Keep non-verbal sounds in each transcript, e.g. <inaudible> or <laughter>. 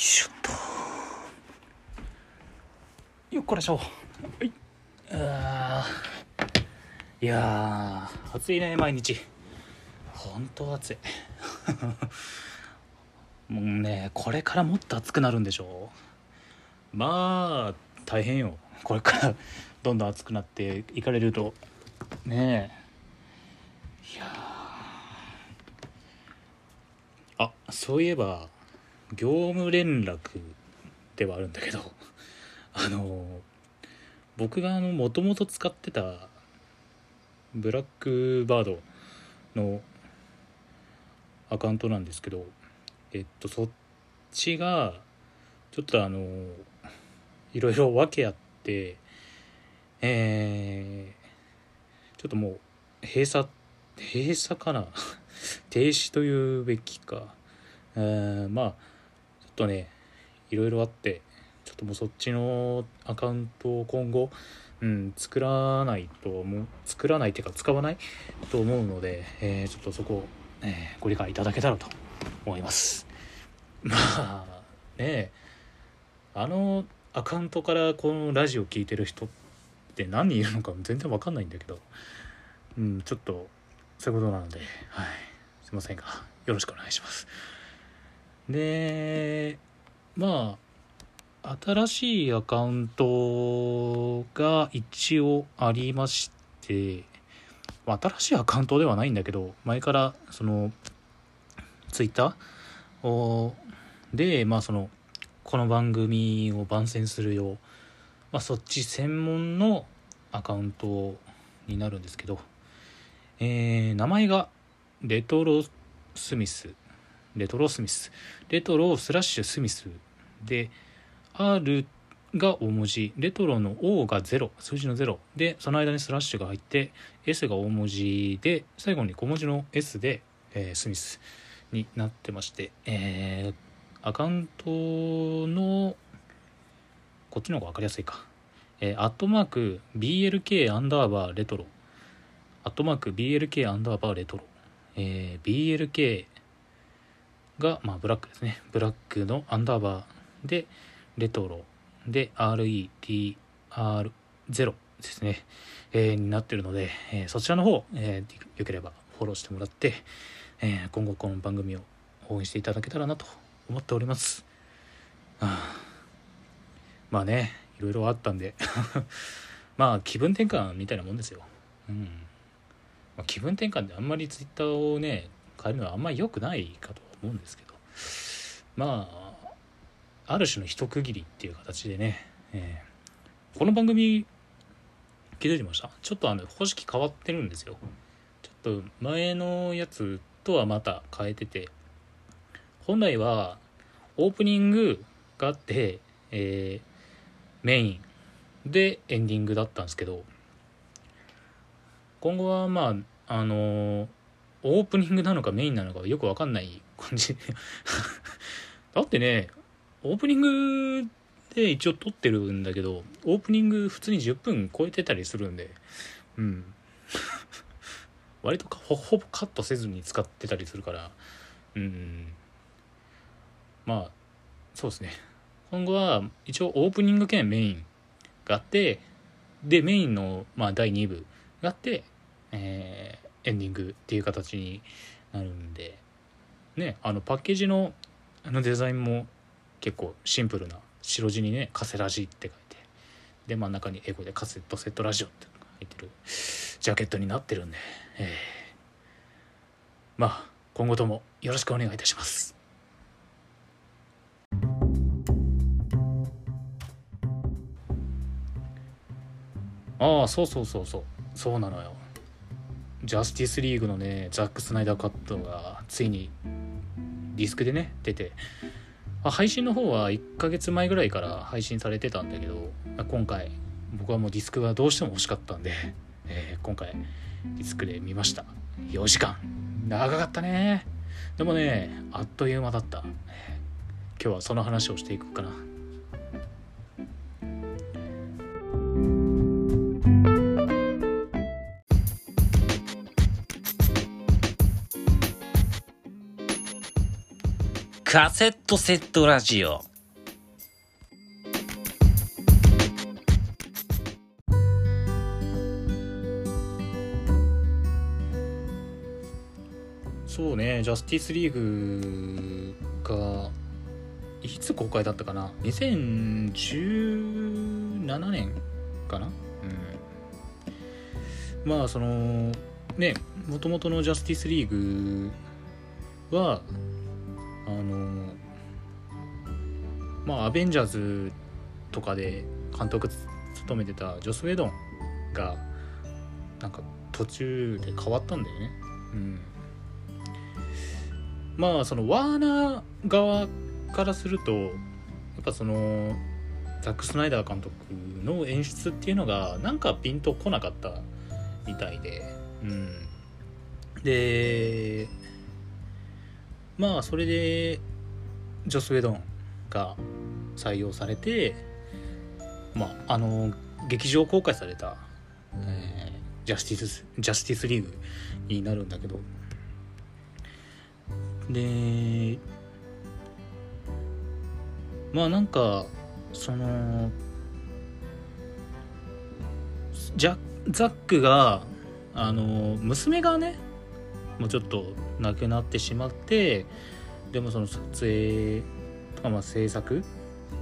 いしょっと。よっこらしょはい。あー。いや暑いね毎日。本当暑い。<laughs> もうねこれからもっと暑くなるんでしょう。まあ大変よ。これからどんどん暑くなっていかれると。ねえ。いやー。あそういえば業務連絡ではあるんだけど <laughs> あの僕がもともと使ってたブラックバードのアカウントなんですけどえっとそっちがちょっとあのいろいろ訳あってえー、ちょっともう閉鎖閉鎖かな？<laughs> 停止というべきか。えー、まあとねいろいろあってちょっともうそっちのアカウントを今後、うん、作らないと思う作らないっていうか使わない？と思うので、えー、ちょっとそこを、えー、ご理解いただけたらと思います。まあねあのアカウントからこのラジオ聞いてる人って何人いるのか全然わかんないんだけどうんちょっとそういうことなのではい。すいませんがよろしくお願いします。でまあ新しいアカウントが一応ありまして新しいアカウントではないんだけど前からそのツイッターでまあそのこの番組を番宣するよう、まあ、そっち専門のアカウントになるんですけど、えー、名前がレトロスミス。レトロスミス。レトロスラッシュスミス。で R が大文字。レトロの O が0数字の0でその間にスラッシュが入って S が大文字で最後に小文字の S で、えー、スミスになってまして、えー、アカウントのこっちの方が分かりやすいか、えー、アットマーク BLK アンダーバーレトロ。アットマーク BLK アンダーバーレトロ、えー、BLK が、まあ、ブラックですね。ブラックのアンダーバーでレトロで RETR0 ですね、えー、になってるので、えー、そちらの方、えー、よければフォローしてもらって、え今後この番組を応援していただけたらなと思っております。あまあねいろいろあったんで。<laughs> まあ気分転換みたいなもんですよ。うん、気分転換であんまりツイッターをね変えるのはあんまり良くないかと思うんですけど。まあある種の一区切りっていう形でね、えー、この番組気づいてました？ちょっとあの方式変わってるんですよ。ちょっと前のやつとはまた変えてて。本来はオープニングがあって、えー、メインでエンディングだったんですけど。今後はまああのー、オープニングなのかメインなのかよくわかんない感じ。だってねオープニングで一応撮ってるんだけどオープニング普通に10分超えてたりするんで。うん。<laughs> 割とほほぼカットせずに使ってたりするから。うん。まあそうですね。今後は一応オープニング兼メインがあってでメインの、まあ、第2部があって、えー、エンディングっていう形になるんで。ねあのパッケージのあのデザインも結構シンプルな白地にね「カセラジ」って書いてで真ん中に英語で「カセットセットラジオ」って書いてるジャケットになってるんで、えー、まあ今後ともよろしくお願いいたします。ああそうそうそうそう。そうなのよ。ジャスティスリーグのねザック・スナイダーカットがついにディスクでね出て。配信の方は1ヶ月前ぐらいから配信されてたんだけど今回僕はもうディスクがどうしても欲しかったんで、えー、今回ディスクで見ました。4時間。長かったね。でもねあっという間だった、今日はその話をしていくかな。カセットセットラジオ。そうね、ジャスティスリーグが、いつ公開だったかな ?2017 年かな？うん。まあ、その、ね、もともとのジャスティスリーグは、あのまあアベンジャーズとかで監督務めてたジョス・ウェドンがなんか途中で変わったんだよね。うん。まあそのワーナー側からするとやっぱそのザック・スナイダー監督の演出っていうのがなんかピンとこなかったみたいで、うん、でまあそれでジョス・ウェドンが採用されてまああの劇場公開された、えー、ジャスティスジャスティスリーグになるんだけど。でまあなんかそのジャザックがあの娘がねもうちょっと亡くなってしまってでもその撮影とかまあ制作っ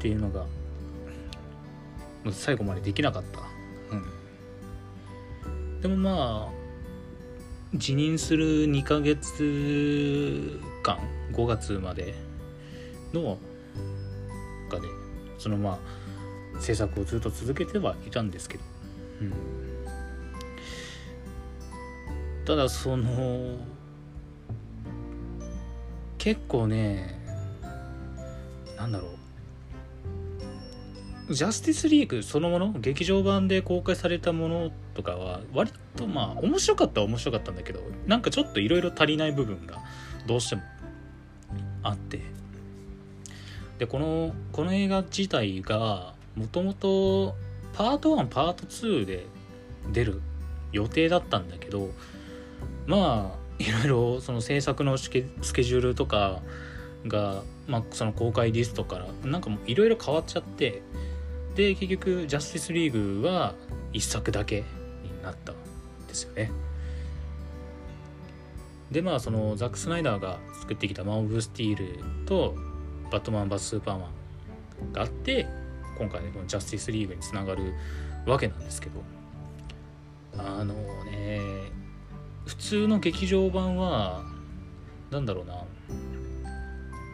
ていうのが最後までできなかった、うん、でもまあ辞任する2ヶ月間5月までのかでそのまあ制作をずっと続けてはいたんですけど、うん、ただその結構ねなんだろう。ジャスティスリーグそのもの劇場版で公開されたものとかは割とまあ面白かったは面白かったんだけどなんかちょっといろいろ足りない部分がどうしてもあって。でこのこの映画自体がもともとパート1パート2で出る予定だったんだけどまあいろいろその制作のスケジュールとかが、まあ、その公開リストからなんかもういろいろ変わっちゃってで結局ジャスティスリーグは1作だけになったんですよね。でまあそのザック・スナイダーが作ってきた「マン・オブ・スティール」と「バットマン・バス・スーパーマン」があって今回ねこのジャスティスリーグにつながるわけなんですけどあのね普通の劇場版は何だろうな。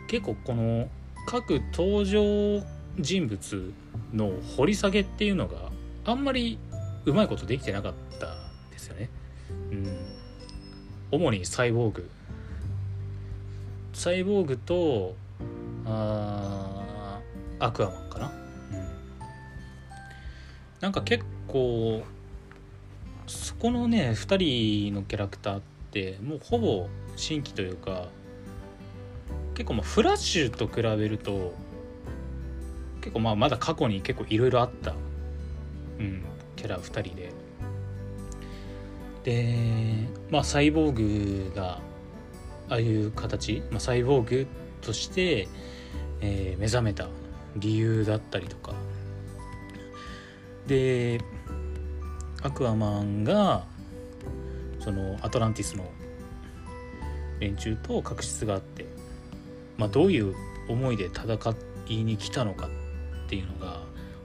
結構この各登場人物の掘り下げっていうのがあんまりうまいことできてなかったですよね。うん、主にサイボーグ。サイボーグとあアクアマンかな、うん、なんか結構そこのね2人のキャラクターってもうほぼ新規というか結構まあフラッシュと比べると結構まあまだ過去に結構いろいろあった、うん、キャラ2人で。でまあサイボーグがああいう形、まあ、サイボーグとして、えー、目覚めた理由だったりとか。でアクアマンがそのアトランティスの連中と確執があって、まあ、どういう思いで戦いに来たのかっていうのが、ま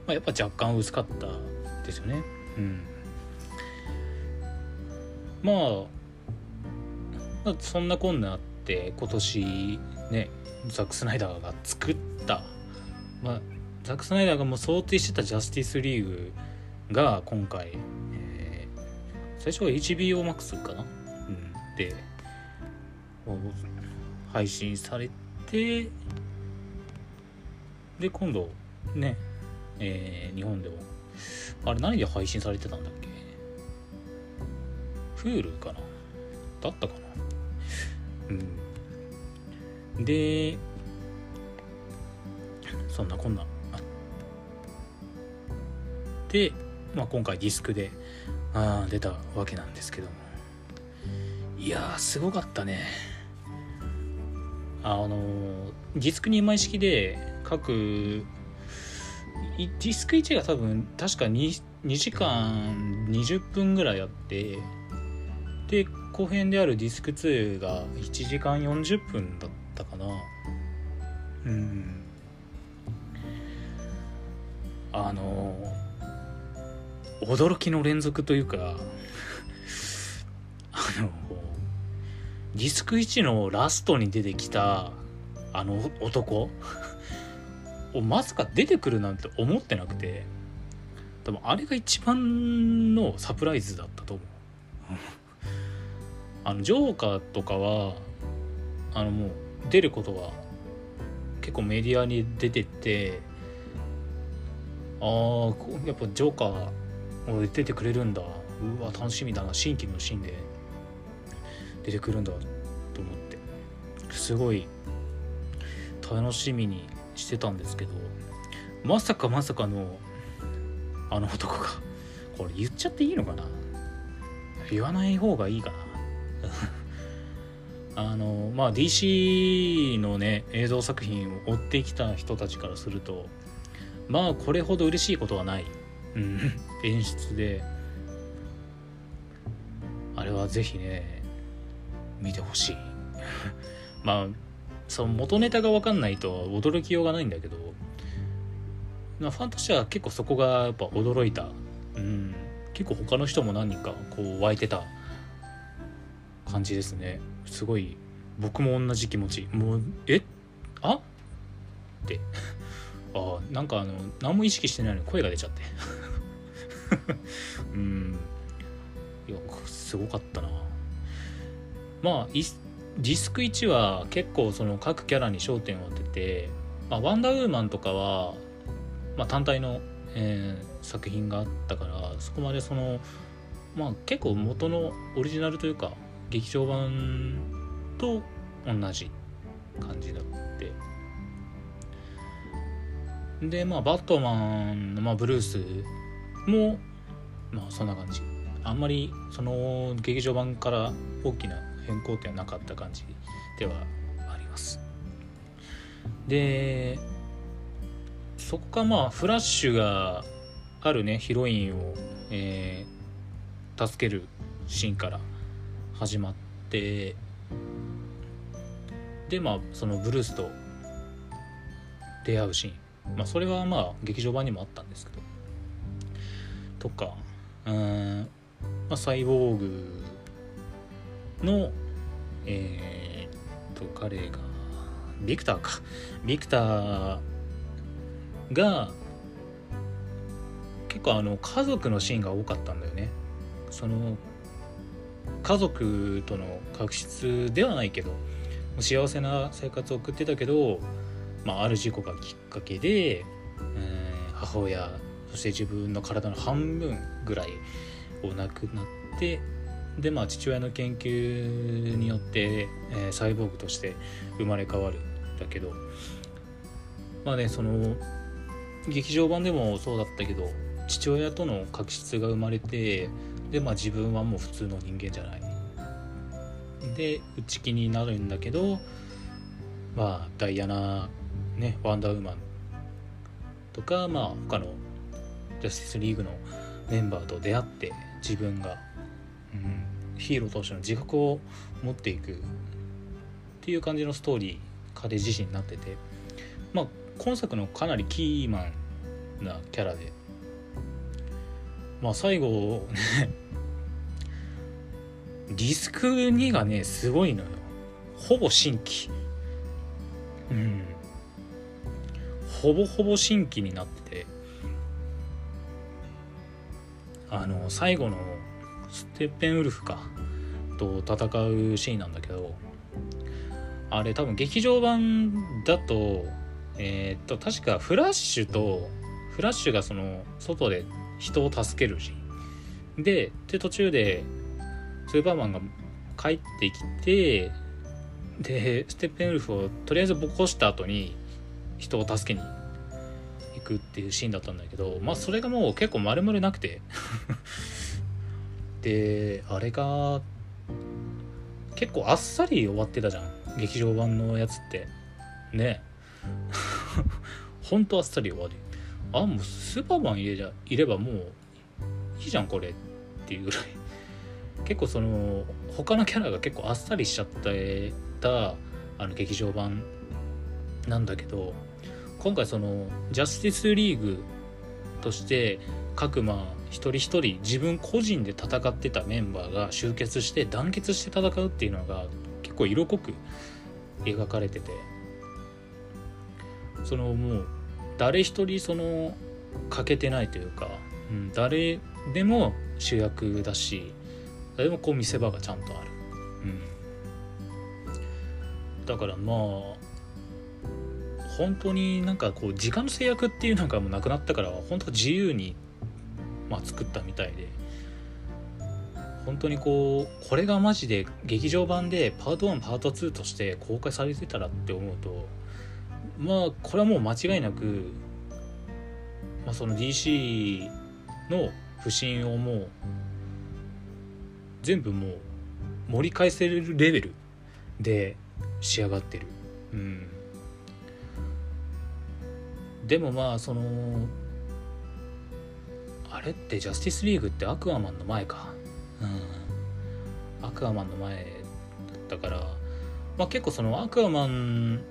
あ、やっぱ若干薄かったですよね。うん、まあそんなこんなあって今年ねザック・スナイダーが作った、まあ、ザック・スナイダーがもう想定してたジャスティスリーグが今回、最初は HBO Max かな、うん、で配信されてで今度ね、えー、日本でもあれ何で配信されてたんだっけ？Hulu かな？だったかな？うん。でそんなこんな。で、まあ、今回ディスクであ出たわけなんですけども。いやすごかったね。あのディスク2枚式で各ディスク1が多分確か 2, 2時間20分ぐらいあってで後編であるディスク2が1時間40分だったかな。うん。あの驚きの連続というかあのディスク1のラストに出てきたあの男をまさか出てくるなんて思ってなくて多分あれが一番のサプライズだったと思う。あのジョーカーとかはあのもう出ることは結構メディアに出ててああやっぱジョーカー出てくれるん。だうわ楽しみだな新規のシーンで出てくるん。だと思ってすごい楽しみにしてたん。ですけどまさかまさかのあの男がこれ言っちゃっていいのかな言わない方がいいかなあのまあ DC のね映像作品を追ってきた人たちからするとまあこれほど嬉しいことはない、うん、演出であれはぜひね見てほしい。<laughs> まあその元ネタが分かんないと驚きようがないんだけどファンとしては結構そこがやっぱ驚いた、うん、結構他の人も何人かこう湧いてた感じですね。すごい僕も同じ気持ち。もうえ？あ？って。<laughs> あなんかあの何も意識してないのに声が出ちゃって。<laughs> うん。いやすごかったな。まあディスク1は結構その各キャラに焦点を当てて、まあ、ワンダーウーマンとかは、まあ、単体の、えー、作品があったからそこまでそのまあ結構元のオリジナルというか劇場版と同じ感じだって。でまあバットマンの、まあ、ブルースもまあそんな感じ。あんまりその劇場版から大きな変更点はなかった感じではあります。でそこかまあフラッシュがあるねヒロインを、えー、助けるシーンから始まってでまあそのブルースと出会うシーン。まあそれはまあ劇場版にもあったんですけど。とかうん、まあ、サイボーグのえー、っと彼がビクターか。ビクターが結構あの家族のシーンが多かったんだよね。その家族との確執ではないけど幸せな生活を送ってたけど、まあ、ある事故がきっかけで、えー、母親そして自分の体の半分ぐらいを亡くなってでまあ父親の研究によって、えー、サイボーグとして生まれ変わるんだけどまあねその劇場版でもそうだったけど父親との確執が生まれてでまあ自分はもう普通の人間じゃない。で内気になるんだけどまあダイアナねワンダーウーマンとかまあ他のジャスティスリーグのメンバーと出会って自分が、うん、ヒーローとしての自覚を持っていくっていう感じのストーリー彼自身になっててまあ今作のかなりキーマンなキャラでまあ最後ねディスク2がねすごいのよ。ほぼ新規。うん。ほぼほぼ新規になってて。あの最後のステッペンウルフかと戦うシーンなんだけどあれ多分劇場版だとえー、っと確かフラッシュとフラッシュがその外で人を助けるシーン。でで途中でスーパーマンが帰ってきてでステッペンウルフをとりあえずボコした後に人を助けにくっていうシーンだったんだけどまあそれがもう結構丸々なくて。<laughs> であれが結構あっさり終わってたじゃん。劇場版のやつって。ね。ほんとあっさり終わりあもうスーパーマン入れゃいればもういいじゃんこれっていうぐらい。結構その他のキャラが結構あっさりしちゃったあの劇場版なんだけど今回そのジャスティスリーグとして各まあ一人一人自分個人で戦ってたメンバーが集結して団結して戦うっていうのが結構色濃く描かれてて。そのもう誰一人その欠けてないというか、うん、誰でも主役だし誰もこう見せ場がちゃんとある、うん、だからまあ本当になんかこう時間の制約っていうのがもうなくなったから本当自由に、まあ、作ったみたいで本当にこうこれがマジで劇場版でパート1パート2として公開されてたらって思うとまあこれはもう間違いなく、まあ、その DC の不信をもう全部もう盛り返せるレベルで仕上がってる。うんでもまあそのあれってジャスティスリーグってアクアマンの前か。うん。アクアマンの前だったから、まあ、結構そのアクアマン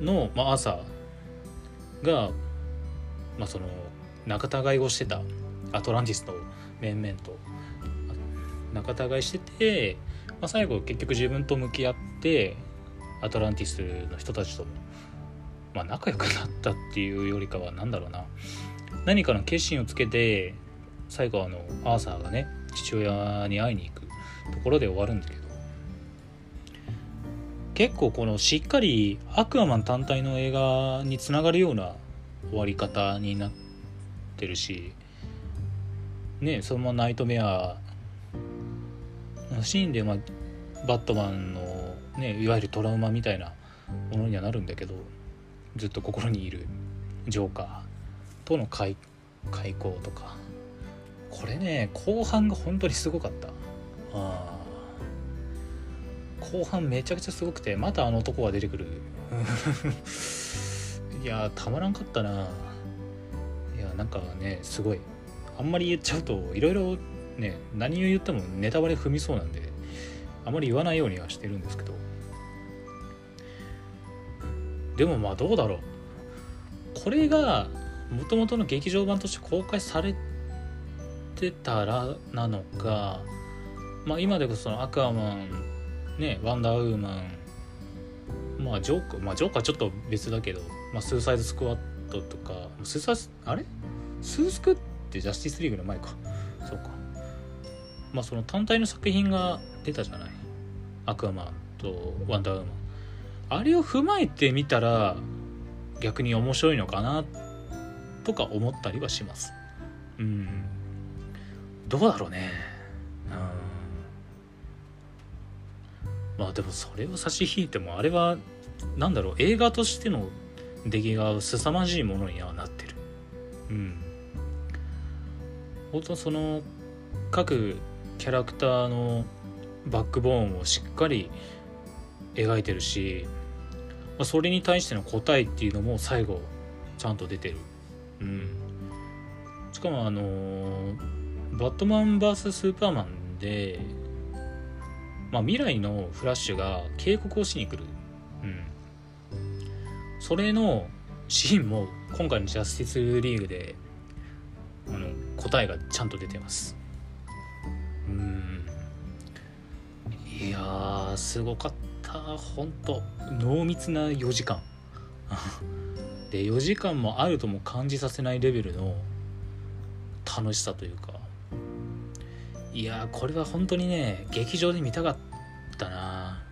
の、まあ、朝が、まあ、その仲違いをしてた。アトランティスの面々と仲違いしてて、まあ、最後結局自分と向き合ってアトランティスの人たちともまあ、仲良くなったっていうよりかは何だろうな。何かの決心をつけて最後あのアーサーがね父親に会いに行くところで終わるんだけど。結構このしっかりアクアマン単体の映画につながるような終わり方になってるしねそのままナイトメアのシーンで、まあ、バットマンの、ね、いわゆるトラウマみたいなものにはなるんだけど。ずっと心にいるジョーカーとの開開口とか。これね後半が本当にすごかった。あ後半めちゃくちゃすごくてまたあの男が出てくる。<laughs> いやたまらんかったな。いやなんかねすごい。あんまり言っちゃうといろいろね何を言ってもネタバレ踏みそうなんであまり言わないようにはしてるんですけどでもまあどうだろう。これがもともとの劇場版として公開されてたらなのか。まあ今でこそアクアマンねワンダーウーマン。まあジョーカーまあジョーカーちょっと別だけど、まあ、スーサイドスクワットとか。スーサイあれ？スースクってジャスティスリーグの前か。そうか。まあその単体の作品が出たじゃない？アクアマンとワンダーウーマン。あれを踏まえてみたら逆に面白いのかなとか思ったりはします。うん。どうだろうね。うん。まあでもそれを差し引いてもあれはなんだろう映画としての出来が凄まじいものにはなってる。うん。本当その各キャラクターのバックボーンをしっかり描いてるしまあ、それに対しての答えっていうのも最後ちゃんと出てる。うん、しかもあのー、バットマン VS スーパーマンで、まあ、未来のフラッシュが警告をしに来る。うん、それのシーンも今回のジャスティスリーグであの答えがちゃんと出てます。うんいやすごかった。たほんと濃密な4時間。<laughs> で4時間もあるとも感じさせないレベルの楽しさというか。いやこれは本当にね劇場で見たかったな、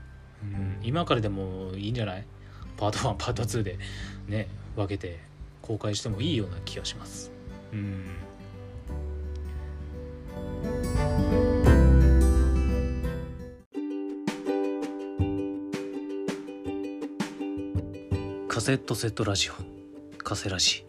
うん、今からでもいいんじゃない？パート1パート2でね分けて公開してもいいような気がします。うん。セットセットラジオカセラジ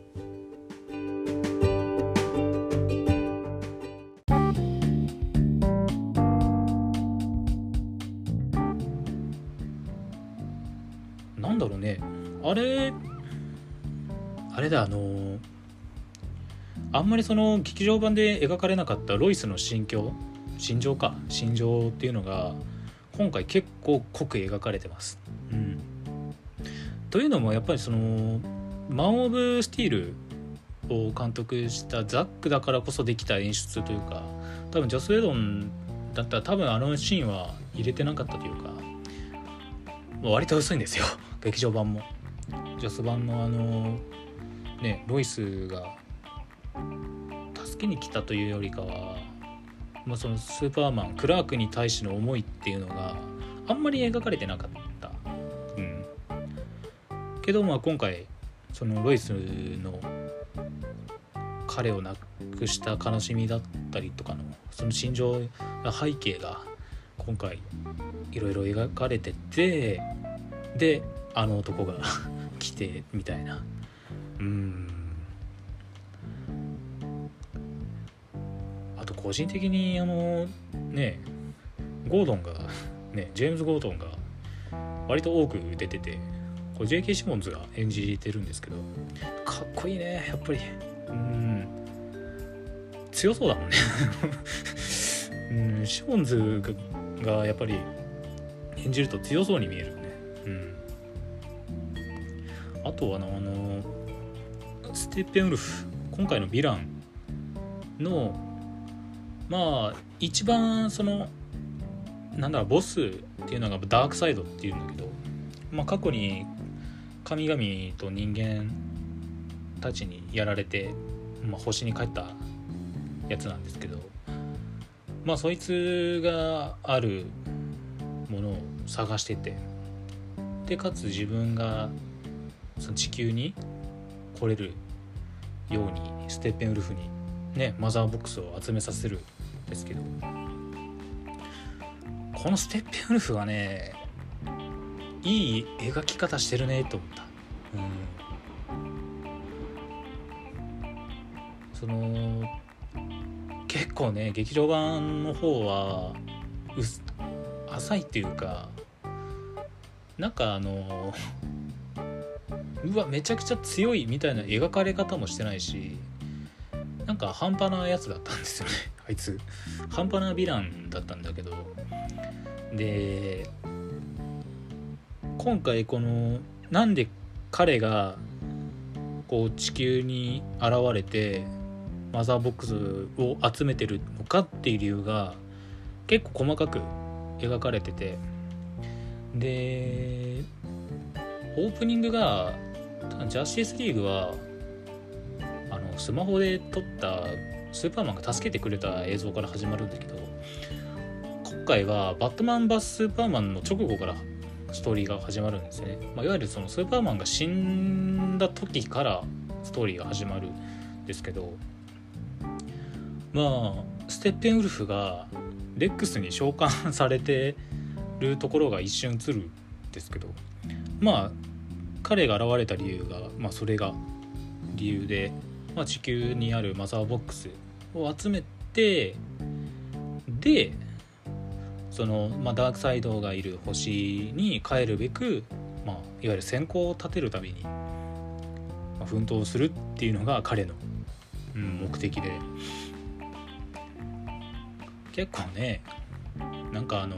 なんだろうね。あれあれだあのあんまりその劇場版で描かれなかったロイスの心境心情か心情っていうのが今回結構濃く描かれてます。うん、というのもやっぱりそのマン・オブ・スティールを監督したザックだからこそできた演出というか多分ジョス・ウェドンだったら多分あのシーンは入れてなかったというか割と薄いんですよ <laughs> 劇場版も。ジョス版のあのねロイスが助けに来たというよりかは、まあ、そのスーパーマンクラークに対しての思いっていうのがあんまり描かれてなかった。けどまあ今回そのロイスの彼を亡くした悲しみだったりとかのその心情や背景が今回いろいろ描かれててであの男が来てみたいな。うん。あと個人的にあのねゴードンがねジェームズ・ゴードンが割と多く出てて。これ J.K. シモンズが演じてるんですけど。かっこいいねやっぱり。うん。強そうだもんね。<laughs> うんシモンズがやっぱり演じると強そうに見えるね。うん。あとはあのステッペンウルフ今回のヴィランのまあ一番そのなんだろうボスっていうのがダークサイドっていうんだけど、まあ、過去に神々と人間たちにやられて、まあ、星に帰ったやつなんですけどまあそいつがあるものを探しててでかつ自分がその地球に来れるようにステッペンウルフにねマザーボックスを集めさせるんですけどこのステッペンウルフはねいい描き方してるねと思った、うん、その結構ね劇場版の方は浅いっていうかなんかあの <laughs> うわめちゃくちゃ強いみたいな描かれ方もしてないしなんか半端なやつだったんですよねあいつ。半端なヴィランだったんだけど。で今回このなんで彼がこう地球に現れてマザーボックスを集めてるのかっていう理由が結構細かく描かれてて。でオープニングがジャスティスリーグはあのスマホで撮ったスーパーマンが助けてくれた映像から始まるんだけど今回はバットマンバススーパーマンの直後からストーリーが始まるんですね、まあ、いわゆるそのスーパーマンが死んだ時からストーリーが始まるんですけどまあステッペンウルフがレックスに召喚されてるところが一瞬映るんですけどまあ彼が現れた理由が、まあ、それが理由で、まあ、地球にあるマザーボックスを集めてでその、まあ、ダークサイドがいる星に帰るべく、まあ、いわゆる先行を立てるために、まあ、奮闘するっていうのが彼の、うん、目的で。結構ねなんかあの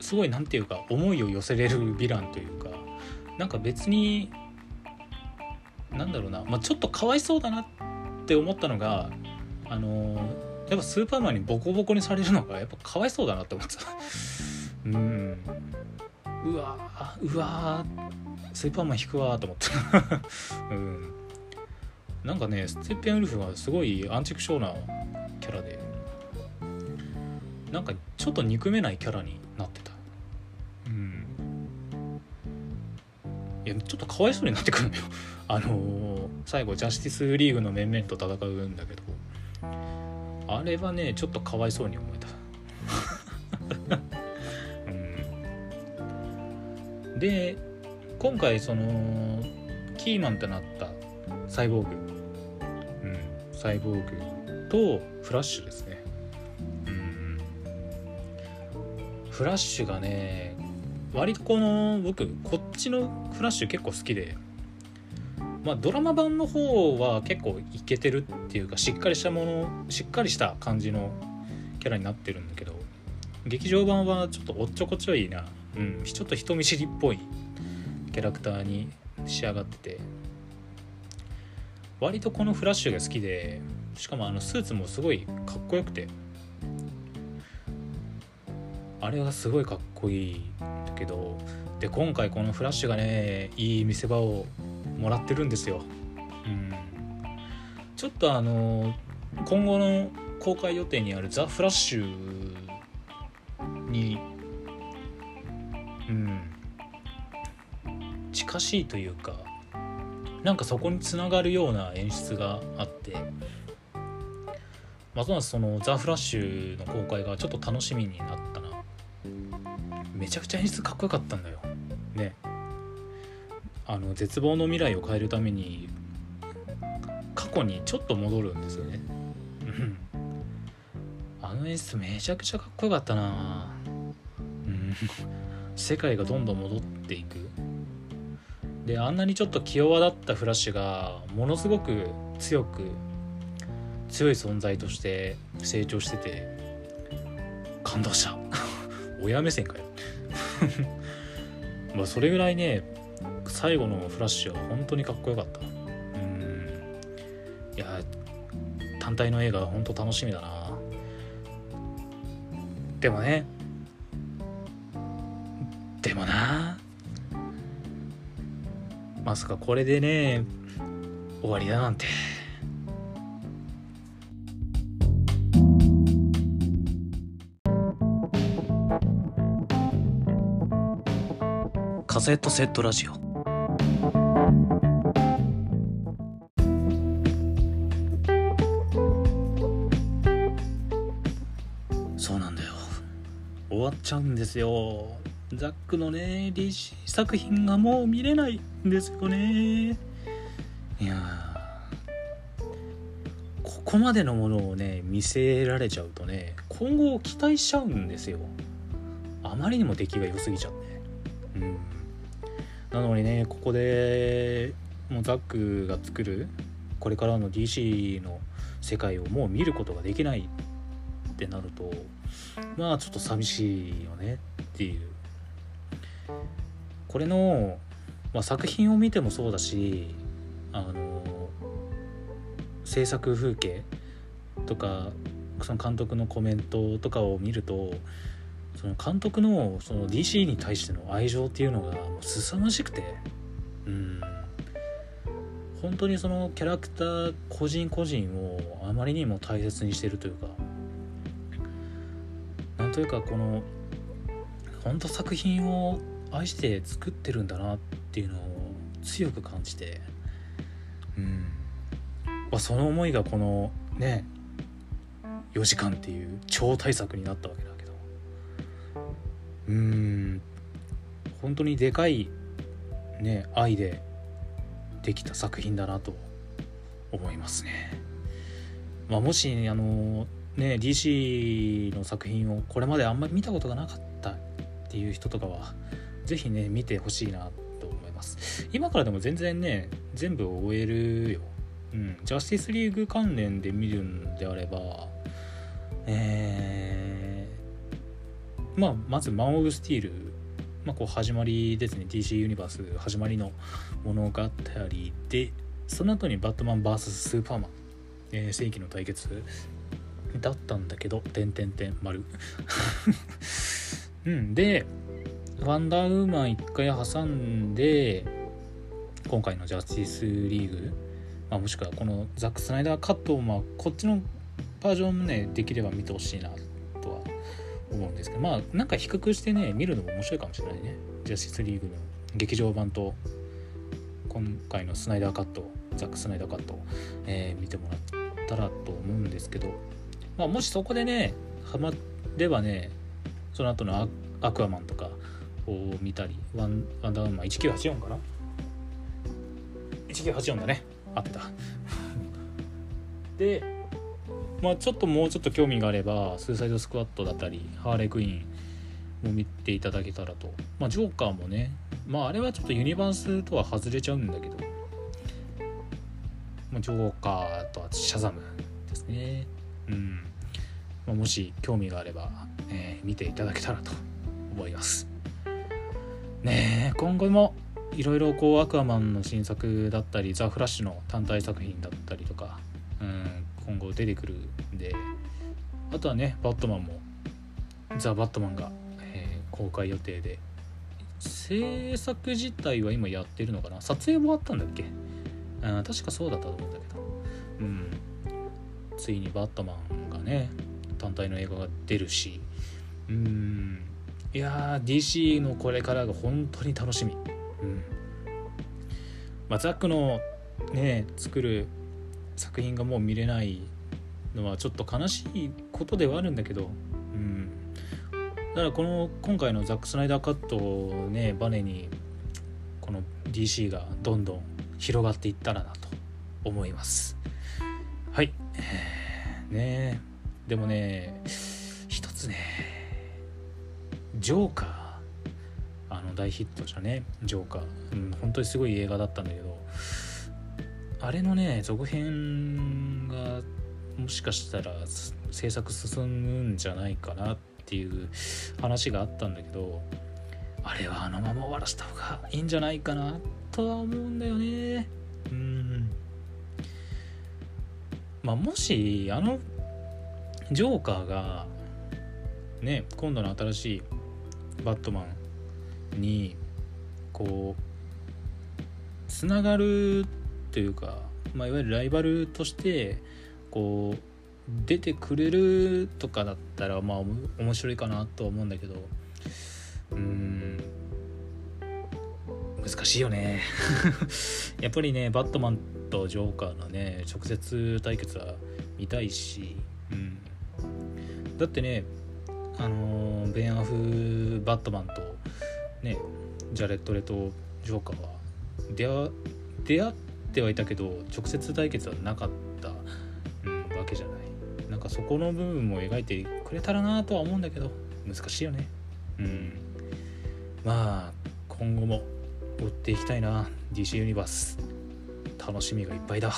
すごい何て言うか思いを寄せれるヴィランというかなんか別になんだろうな、まあ、ちょっとかわいそうだなって思ったのがあのやっぱスーパーマンにボコボコにされるのがやっぱかわいそうだなって思ってた。うん。うわうわスーパーマン引くわと思って。<laughs> うん。なんかねステッペンウルフはすごいアンチクショーなキャラで。なんかちょっと憎めないキャラになってた。うん。いやちょっとかわいそうになってくるのよ。あのー、最後ジャスティスリーグの面々と戦うんだけど。あれはねちょっとかわいそうに思えた、うん、で今回そのキーマンとなったサイボーグ、うん、サイボーグとフラッシュですね、うん、フラッシュがね割とこの僕こっちのフラッシュ結構好きでまあドラマ版の方は結構イケてるっていうかしっかりしたものしっかりした感じのキャラになってるんだけど劇場版はちょっとおっちょこちょいな、うん、ちょっと人見知りっぽいキャラクターに仕上がってて割とこのフラッシュが好きでしかもあのスーツもすごいかっこよくてあれがすごいかっこいいんだけどで今回このフラッシュがねいい見せ場をもらってるんですよ。うん、ちょっとあの今後の公開予定にある「ザ・フラッシュにうん。近しいというかなんかそこにつながるような演出があってますますその「ザ・フラッシュ」の公開がちょっと楽しみになったな。めちゃくちゃ演出かっこよかったんだよ。ね。あの絶望の未来を変えるために過去にちょっと戻るんですよね。あの演出めちゃくちゃかっこよかったな。うん。世界がどんどん戻っていく。であんなにちょっと気弱だったフラッシュがものすごく強く強い存在として成長してて感動した。<laughs> 親目線かよ。まあそれぐらいね最後のフラッシュは本当にかっこよかった。うん。いや単体の映画は本当楽しみだな。でもねでもなまさかこれでね終わりだなんて。セットセットラジオ。そうなんだよ。終わっちゃうんですよ。ザックのね DC 作品がもう見れないんですよね。いやここまでのものをね見せられちゃうとね今後期待しちゃうんですよ。あまりにも出来が良すぎちゃって。うんなのにねここでもうザックが作るこれからの DC の世界をもう見ることができないってなるとまあちょっと寂しいよねっていう。これの、まあ、作品を見てもそうだしあの制作風景とかその監督のコメントとかを見るとその監督のその DC に対しての愛情っていうのがもう凄まじくて。うん。本当にそのキャラクター個人個人をあまりにも大切にしてるというか。なんというかこの本当作品を愛して作ってるんだなっていうのを強く感じて。うん。まあ、その思いがこのね4時間っていう超大作になったわけだ。うん本当にでかいね愛でできた作品だなと思いますね。まあ、もしあのね DC の作品をこれまであんまり見たことがなかったっていう人とかは是非ね見てほしいなと思います。今からでも全然ね全部終えるよ。うん、ジャスティスリーグ関連で見るんであればえーまあ、まず「マン・オブ・スティール」まあ、こう始まりですね。DC ユニバース始まりの物語でその後にバットマン VS スーパーマン、えー、世紀の対決。だったんだけど、点点点丸。<laughs> うん、で、ワンダーウーマン一回挟んで、今回のジャスティスリーグ、まあ、もしくはこのザック・スナイダーカットを、まあ、こっちのバージョンもね、できれば見てほしいな思うんですけどまあなんか比較してね見るのも面白いかもしれないね。ジャスティスリーグの劇場版と今回のスナイダーカットザック・スナイダーカット、えー、見てもらったらと思うんですけど、まあ、もしそこでねハマればねその後のアクアマンとかを見たりワンワンダーウーマン1984かな？1984だね。あった。<laughs> でまあ、ちょっともうちょっと興味があればスーサイドスクワットだったりハーレークイーンも見ていただけたらと。まあジョーカーもねまああれはちょっとユニバースとは外れちゃうんだけど、まあ、ジョーカーとはシャザムですね。うん。まあ、もし興味があれば、えー、見ていただけたらと思います。ねえ今後もいろいろこうアクアマンの新作だったりザ・フラッシュの単体作品だったりとか、うん、今後出てくるんであとはねバットマンもザ・バットマンが、えー、公開予定で制作自体は今やってるのかな？撮影もあったんだっけ？あ確かそうだったと思うんだけど。うん。ついにバットマンがね単体の映画が出るし。うん。いや DC のこれからが本当に楽しみ。うん。まあ、ザックのね作る作品がもう見れないのはちょっと悲しいことではあるんだけど、うん、だからこの今回のザック・スナイダーカットをねバネにこの DC がどんどん広がっていったらなと思います。はい。ね。でもね一つねジョーカー。あの大ヒットしたねジョーカー、うん、本当にすごい映画だったんだけどあれのね続編がもしかしたら制作進むんじゃないかなっていう話があったんだけどあれはあのまま終わらせた方がいいんじゃないかなとは思うんだよね。うん。まあもしあのジョーカーがね今度の新しいバットマンにこうつながるというか、まあ、いわゆるライバルとしてこう出てくれるとかだったらまあ面白いかなとは思うんだけどうん難しいよね。<laughs> やっぱりねバットマンとジョーカーのね直接対決は見たいし、うん、だってねあのベン・アフバットマンとねジャレット・レとジョーカーは出会出会ってはいたけど直接対決はなかった、うん、わけじゃない。なんかそこの部分も描いてくれたらなとは思うんだけど難しいよね。うん。まあ今後も追っていきたいな。DC ユニバース。楽しみがいっぱいだ。